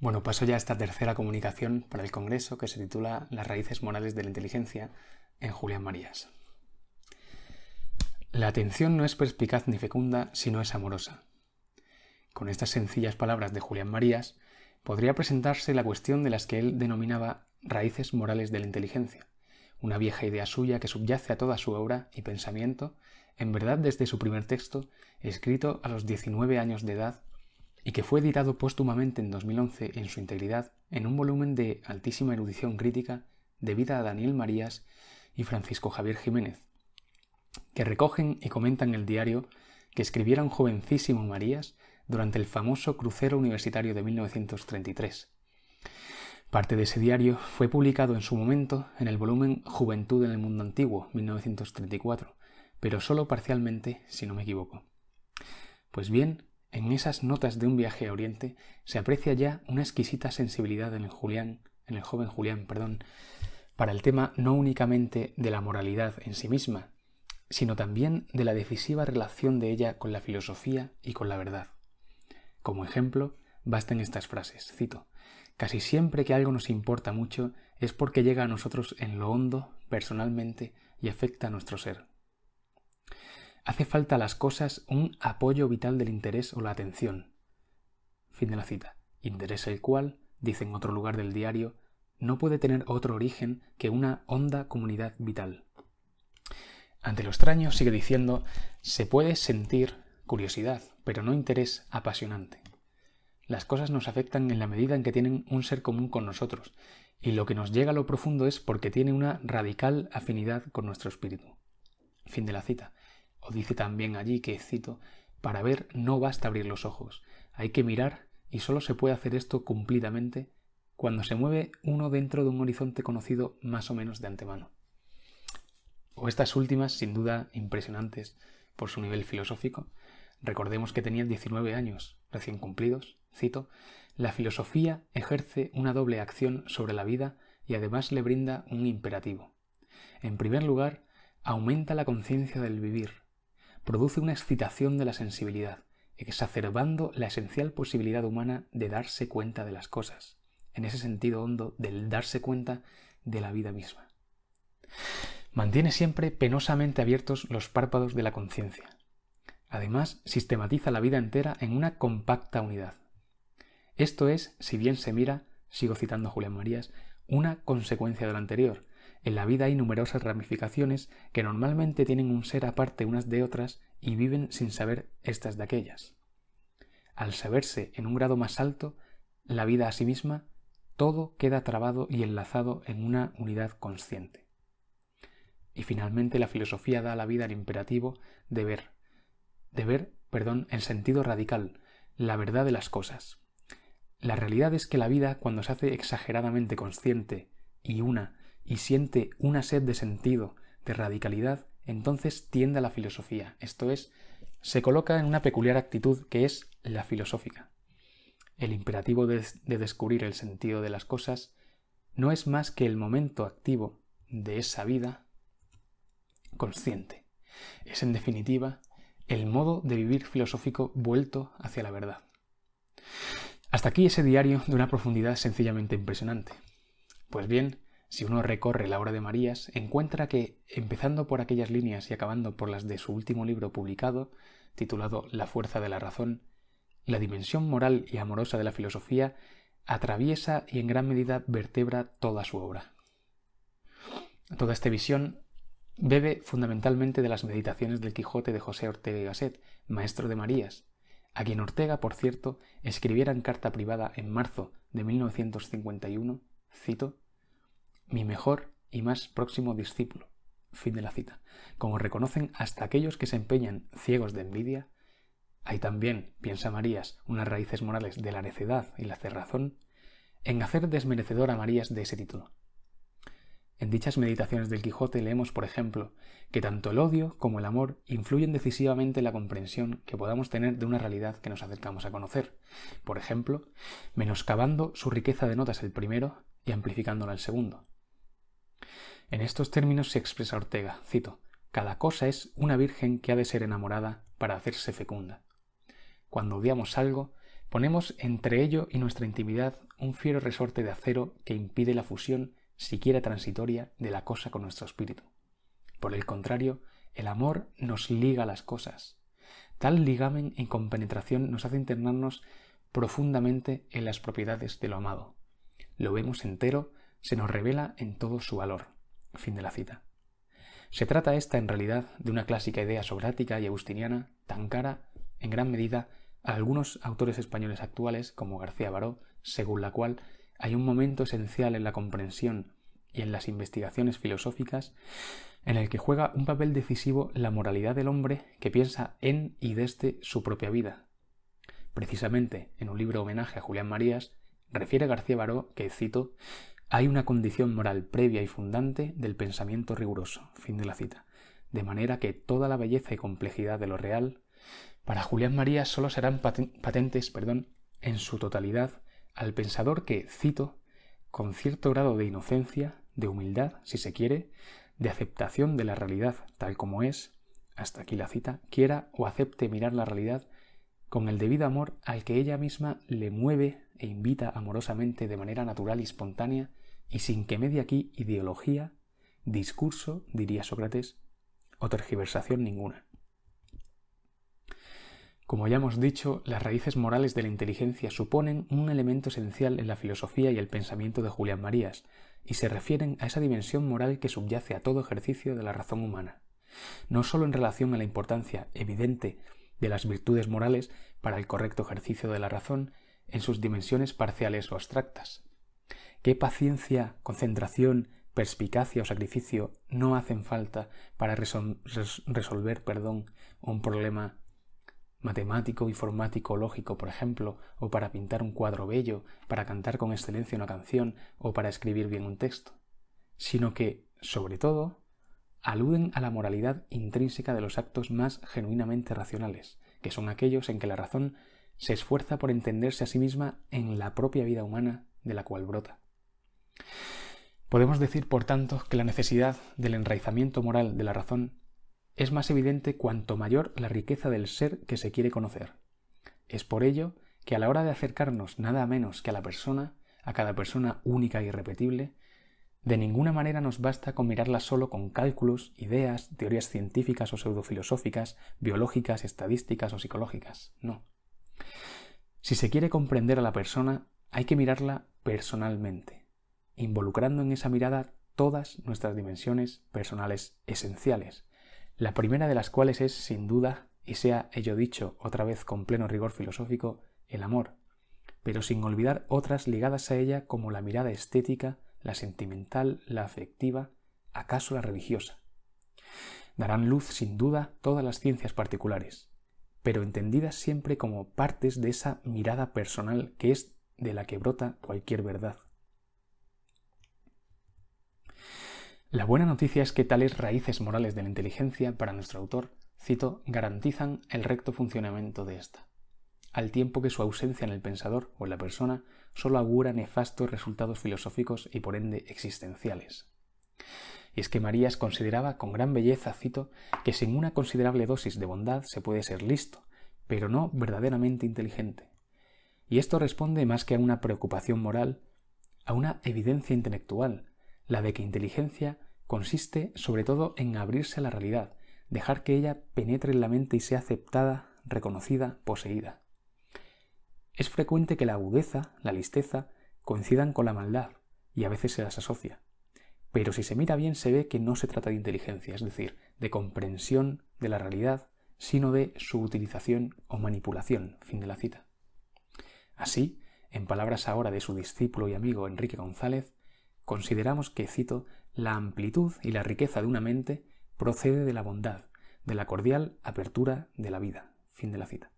Bueno, paso ya a esta tercera comunicación para el Congreso que se titula Las raíces morales de la inteligencia en Julián Marías. La atención no es perspicaz ni fecunda, sino es amorosa. Con estas sencillas palabras de Julián Marías podría presentarse la cuestión de las que él denominaba raíces morales de la inteligencia, una vieja idea suya que subyace a toda su obra y pensamiento, en verdad desde su primer texto, escrito a los 19 años de edad y que fue editado póstumamente en 2011 en su integridad en un volumen de altísima erudición crítica debida a Daniel Marías y Francisco Javier Jiménez, que recogen y comentan el diario que escribiera un jovencísimo Marías durante el famoso crucero universitario de 1933. Parte de ese diario fue publicado en su momento en el volumen Juventud en el Mundo Antiguo, 1934, pero solo parcialmente, si no me equivoco. Pues bien, en esas notas de un viaje a Oriente se aprecia ya una exquisita sensibilidad en el Julián, en el joven Julián, perdón, para el tema no únicamente de la moralidad en sí misma, sino también de la decisiva relación de ella con la filosofía y con la verdad. Como ejemplo, bastan estas frases, cito, Casi siempre que algo nos importa mucho es porque llega a nosotros en lo hondo, personalmente, y afecta a nuestro ser. Hace falta a las cosas un apoyo vital del interés o la atención. Fin de la cita. Interés el cual, dice en otro lugar del diario, no puede tener otro origen que una honda comunidad vital. Ante lo extraño, sigue diciendo, se puede sentir curiosidad, pero no interés apasionante. Las cosas nos afectan en la medida en que tienen un ser común con nosotros, y lo que nos llega a lo profundo es porque tiene una radical afinidad con nuestro espíritu. Fin de la cita. O dice también allí que, cito, para ver no basta abrir los ojos, hay que mirar y solo se puede hacer esto cumplidamente cuando se mueve uno dentro de un horizonte conocido más o menos de antemano. O estas últimas, sin duda impresionantes por su nivel filosófico, recordemos que tenían 19 años recién cumplidos, cito, la filosofía ejerce una doble acción sobre la vida y además le brinda un imperativo. En primer lugar, aumenta la conciencia del vivir, produce una excitación de la sensibilidad, exacerbando la esencial posibilidad humana de darse cuenta de las cosas, en ese sentido hondo del darse cuenta de la vida misma. Mantiene siempre penosamente abiertos los párpados de la conciencia. Además, sistematiza la vida entera en una compacta unidad. Esto es, si bien se mira, sigo citando a Julián Marías, una consecuencia de lo anterior, en la vida hay numerosas ramificaciones que normalmente tienen un ser aparte unas de otras y viven sin saber estas de aquellas. Al saberse en un grado más alto, la vida a sí misma, todo queda trabado y enlazado en una unidad consciente. Y finalmente la filosofía da a la vida el imperativo de ver, de ver, perdón, el sentido radical, la verdad de las cosas. La realidad es que la vida, cuando se hace exageradamente consciente y una y siente una sed de sentido, de radicalidad, entonces tiende a la filosofía, esto es, se coloca en una peculiar actitud que es la filosófica. El imperativo de, de, descubrir el sentido de las cosas no es más que el momento activo de esa vida consciente. Es en definitiva el modo de vivir filosófico vuelto hacia la verdad. Hasta aquí ese diario de una profundidad sencillamente impresionante. Pues bien, si uno recorre la obra de Marías, encuentra que, empezando por aquellas líneas y acabando por las de su último libro publicado, titulado La fuerza de la razón, la dimensión moral y amorosa de la filosofía atraviesa y en gran medida vertebra toda su obra. Toda esta visión bebe fundamentalmente de las meditaciones del Quijote de José Ortega y Gasset, maestro de Marías, a quien Ortega, por cierto, escribiera en carta privada en marzo de 1951, cito, mi mejor y más próximo discípulo. Fin de la cita. Como reconocen hasta aquellos que se empeñan ciegos de envidia, hay también, piensa Marías, unas raíces morales de la necedad y la cerrazón en hacer desmerecedor a Marías de ese título. En dichas meditaciones del Quijote leemos, por ejemplo, que tanto el odio como el amor influyen decisivamente en la comprensión que podamos tener de una realidad que nos acercamos a conocer. Por ejemplo, menoscabando su riqueza de notas el primero y amplificándola el segundo. En estos términos se expresa Ortega, cito, cada cosa es una virgen que ha de ser enamorada para hacerse fecunda. Cuando odiamos algo, Ponemos entre ello y nuestra intimidad un fiero resorte de acero que impide la fusión, siquiera transitoria, de la cosa con nuestro espíritu. Por el contrario, el amor nos liga a las cosas. Tal ligamen en compenetración nos hace internarnos profundamente en las propiedades de lo amado. Lo vemos entero, se nos revela en todo su valor. Fin de la cita. Se trata esta en realidad de una clásica idea socrática y agustiniana tan cara, en gran medida, a algunos autores españoles actuales como García Baró, según la cual hay un momento esencial en la comprensión y en las investigaciones filosóficas en el que juega un papel decisivo la moralidad del hombre que piensa en y desde su propia vida. Precisamente en un libro homenaje a Julián Marías, refiere García Baró que, cito, hay una condición moral previa y fundante del pensamiento riguroso. Fin de la cita. De manera que toda la belleza y complejidad de lo real, para Julián Marías solo serán patentes perdón, en su totalidad al pensador que, cito, con cierto grado de inocencia, de humildad, si se quiere, de aceptación de la realidad tal como es, hasta aquí la cita, quiera o acepte mirar la realidad con el debido amor al que ella misma le mueve e invita amorosamente de manera natural y espontánea y sin que medie aquí ideología, discurso, diría Sócrates, o tergiversación ninguna. Como ya hemos dicho, las raíces morales de la inteligencia suponen un elemento esencial en la filosofía y el pensamiento de Julián Marías, y se refieren a esa dimensión moral que subyace a todo ejercicio de la razón humana, no sólo en relación a la importancia evidente de las virtudes morales para el correcto ejercicio de la razón en sus dimensiones parciales o abstractas. ¿Qué paciencia, concentración, perspicacia o sacrificio no hacen falta para resolver perdón, un problema matemático, informático, lógico, por ejemplo, o para pintar un cuadro bello, para cantar con excelencia una canción o para escribir bien un texto, sino que, sobre todo, aluden a la moralidad intrínseca de los actos más genuinamente racionales, que son aquellos en que la razón se esfuerza por entenderse a sí misma en la propia vida humana de la cual brota. Podemos decir, por tanto, que la necesidad del enraizamiento moral de la razón es más evidente cuanto mayor la riqueza del ser que se quiere conocer. Es por ello que a la hora de acercarnos nada menos que a la persona, a cada persona única e irrepetible, de ninguna manera nos basta con mirarla solo con cálculos, ideas, teorías científicas o pseudofilosóficas, biológicas, estadísticas o psicológicas. No. Si se quiere comprender a la persona, hay que mirarla personalmente, involucrando en esa mirada todas nuestras dimensiones personales esenciales, la primera de las cuales es, sin duda, y sea ello dicho otra vez con pleno rigor filosófico, el amor, pero sin olvidar otras ligadas a ella como la mirada estética, la sentimental, la afectiva, acaso la religiosa. Darán luz, sin duda, todas las ciencias particulares, pero entendidas siempre como partes de esa mirada personal que es de la que brota cualquier verdad. La buena noticia es que tales raíces morales de la inteligencia, para nuestro autor, cito, garantizan el recto funcionamiento de ésta, al tiempo que su ausencia en el pensador o en la persona solo augura nefastos resultados filosóficos y por ende existenciales. Y es que Marías consideraba con gran belleza, cito, que sin una considerable dosis de bondad se puede ser listo, pero no verdaderamente inteligente. Y esto responde más que a una preocupación moral, a una evidencia intelectual, la de que inteligencia consiste sobre todo en abrirse a la realidad, dejar que ella penetre en la mente y sea aceptada, reconocida, poseída. Es frecuente que la agudeza, la listeza, coincidan con la maldad, y a veces se las asocia. Pero si se mira bien se ve que no se trata de inteligencia, es decir, de comprensión de la realidad, sino de su utilización o manipulación. Fin de la cita. Así, en palabras ahora de su discípulo y amigo Enrique González, consideramos que, cito, la amplitud y la riqueza de una mente procede de la bondad, de la cordial apertura de la vida. Fin de la cita.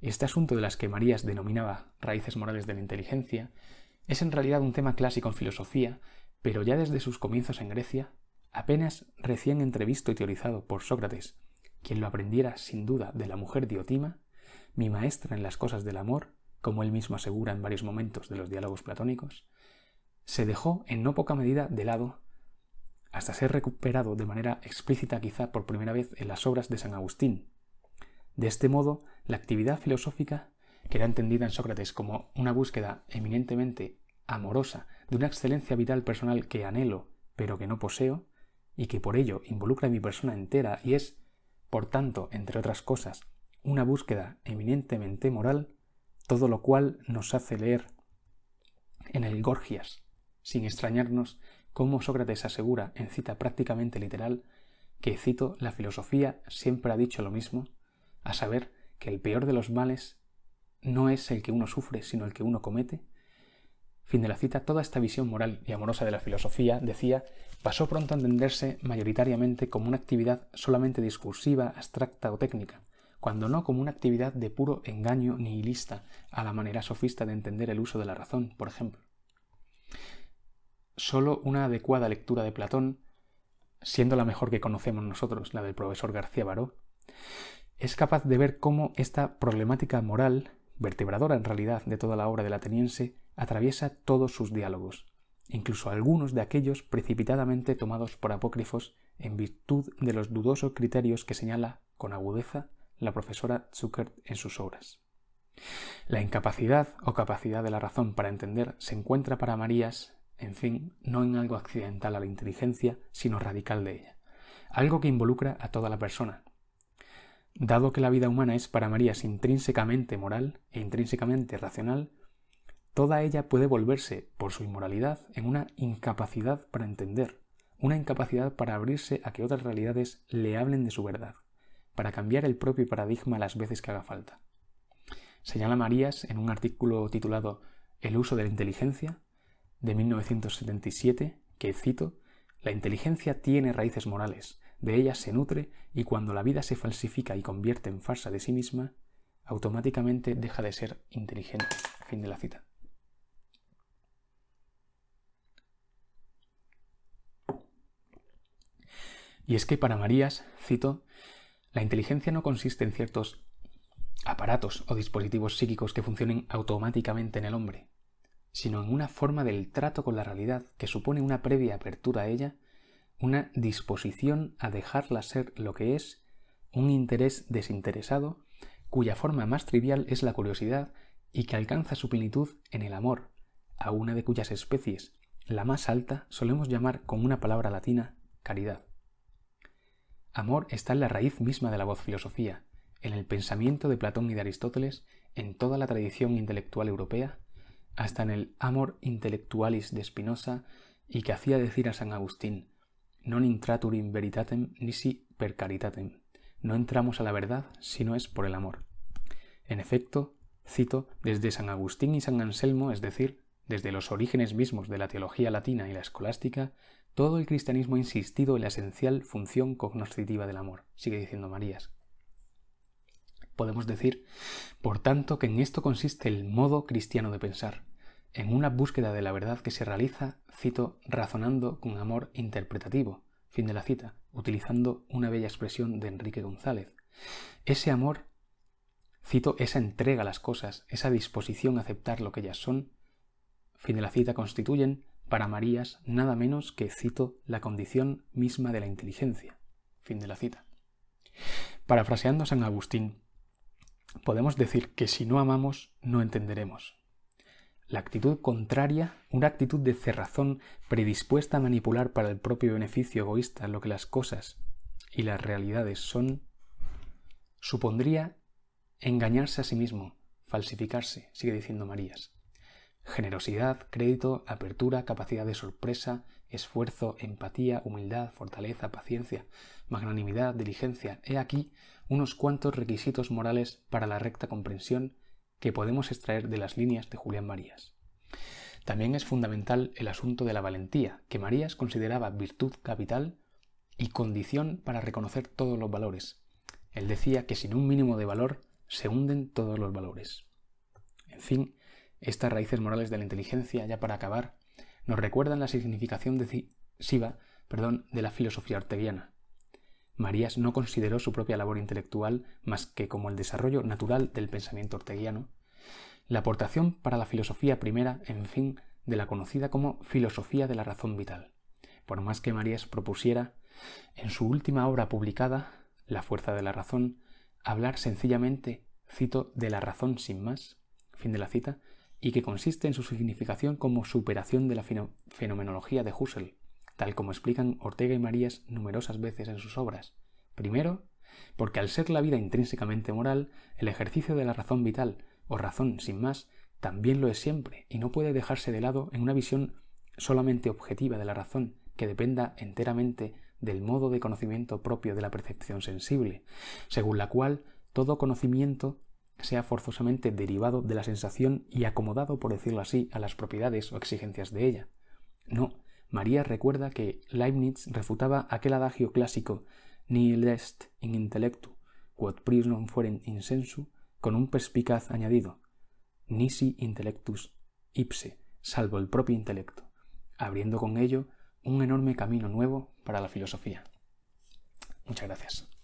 Este asunto de las que Marías denominaba raíces morales de la inteligencia es en realidad un tema clásico en filosofía, pero ya desde sus comienzos en Grecia, apenas recién entrevisto y teorizado por Sócrates, quien lo aprendiera sin duda de la mujer Diotima, mi maestra en las cosas del amor, como él mismo asegura en varios momentos de los diálogos platónicos, se dejó en no poca medida de lado hasta ser recuperado de manera explícita quizá por primera vez en las obras de San Agustín. De este modo, la actividad filosófica que era entendida en Sócrates como una búsqueda eminentemente amorosa de una excelencia vital personal que anhelo pero que no poseo, y que por ello involucra a mi persona entera y es, por tanto, entre otras cosas, una búsqueda eminentemente moral, todo lo cual nos hace leer en el Gorgias, sin extrañarnos cómo Sócrates asegura en cita prácticamente literal que, cito, la filosofía siempre ha dicho lo mismo, a saber que el peor de los males no es el que uno sufre, sino el que uno comete. Fin de la cita, toda esta visión moral y amorosa de la filosofía, decía, pasó pronto a entenderse mayoritariamente como una actividad solamente discursiva, abstracta o técnica, cuando no como una actividad de puro engaño nihilista, a la manera sofista de entender el uso de la razón, por ejemplo. Solo una adecuada lectura de Platón, siendo la mejor que conocemos nosotros, la del profesor García Baró, es capaz de ver cómo esta problemática moral, vertebradora en realidad de toda la obra del ateniense, atraviesa todos sus diálogos, incluso algunos de aquellos precipitadamente tomados por apócrifos en virtud de los dudosos criterios que señala con agudeza la profesora Zuckert en sus obras. La incapacidad o capacidad de la razón para entender se encuentra para Marías, en fin, no en algo accidental a la inteligencia, sino radical de ella, algo que involucra a toda la persona, Dado que la vida humana es para Marías intrínsecamente moral e intrínsecamente racional, toda ella puede volverse, por su inmoralidad, en una incapacidad para entender, una incapacidad para abrirse a que otras realidades le hablen de su verdad, para cambiar el propio paradigma las veces que haga falta. Señala Marías en un artículo titulado El uso de la inteligencia, de 1977, que cito, La inteligencia tiene raíces morales, de ella se nutre y cuando la vida se falsifica y convierte en farsa de sí misma, automáticamente deja de ser inteligente. Fin de la cita. Y es que para Marías, cito, la inteligencia no consiste en ciertos aparatos o dispositivos psíquicos que funcionen automáticamente en el hombre, sino en una forma del trato con la realidad que supone una previa apertura a ella una disposición a dejarla ser lo que es, un interés desinteresado, cuya forma más trivial es la curiosidad y que alcanza su plenitud en el amor, a una de cuyas especies, la más alta, solemos llamar con una palabra latina caridad. Amor está en la raíz misma de la voz filosofía, en el pensamiento de Platón y de Aristóteles, en toda la tradición intelectual europea, hasta en el Amor Intellectualis de Spinoza y que hacía decir a San Agustín, non intratur in veritatem nisi per caritatem. No entramos a la verdad si no es por el amor. En efecto, cito, desde San Agustín y San Anselmo, es decir, desde los orígenes mismos de la teología latina y la escolástica, todo el cristianismo ha insistido en la esencial función cognoscitiva del amor, sigue diciendo Marías. Podemos decir, por tanto, que en esto consiste el modo cristiano de pensar, en una búsqueda de la verdad que se realiza, cito, razonando con amor interpretativo, fin de la cita, utilizando una bella expresión de Enrique González. Ese amor, cito, esa entrega a las cosas, esa disposición a aceptar lo que ellas son, fin de la cita, constituyen para Marías nada menos que, cito, la condición misma de la inteligencia, fin de la cita. Parafraseando a San Agustín, podemos decir que si no amamos, no entenderemos. La actitud contraria, una actitud de cerrazón predispuesta a manipular para el propio beneficio egoísta lo que las cosas y las realidades son, supondría engañarse a sí mismo, falsificarse, sigue diciendo Marías. Generosidad, crédito, apertura, capacidad de sorpresa, esfuerzo, empatía, humildad, fortaleza, paciencia, magnanimidad, diligencia. He aquí unos cuantos requisitos morales para la recta comprensión que podemos extraer de las líneas de Julián Marías. También es fundamental el asunto de la valentía, que Marías consideraba virtud capital y condición para reconocer todos los valores. Él decía que sin un mínimo de valor se hunden todos los valores. En fin, estas raíces morales de la inteligencia, ya para acabar, nos recuerdan la significación decisiva perdón, de la filosofía orteguiana. Marías no consideró su propia labor intelectual más que como el desarrollo natural del pensamiento orteguiano, la aportación para la filosofía primera, en fin, de la conocida como filosofía de la razón vital. Por más que Marías propusiera, en su última obra publicada, La fuerza de la razón, hablar sencillamente, cito, de la razón sin más, fin de la cita, y que consiste en su significación como superación de la fenomenología de Husserl, tal como explican Ortega y Marías numerosas veces en sus obras. Primero, porque al ser la vida intrínsecamente moral, el ejercicio de la razón vital, o razón sin más, también lo es siempre, y no puede dejarse de lado en una visión solamente objetiva de la razón, que dependa enteramente del modo de conocimiento propio de la percepción sensible, según la cual todo conocimiento sea forzosamente derivado de la sensación y acomodado, por decirlo así, a las propiedades o exigencias de ella. No, María recuerda que Leibniz refutaba aquel adagio clásico nihil est in intellectu, quod pris non fueren insensu, con un perspicaz añadido nisi intellectus ipse, salvo el propio intelecto, abriendo con ello un enorme camino nuevo para la filosofía. Muchas gracias.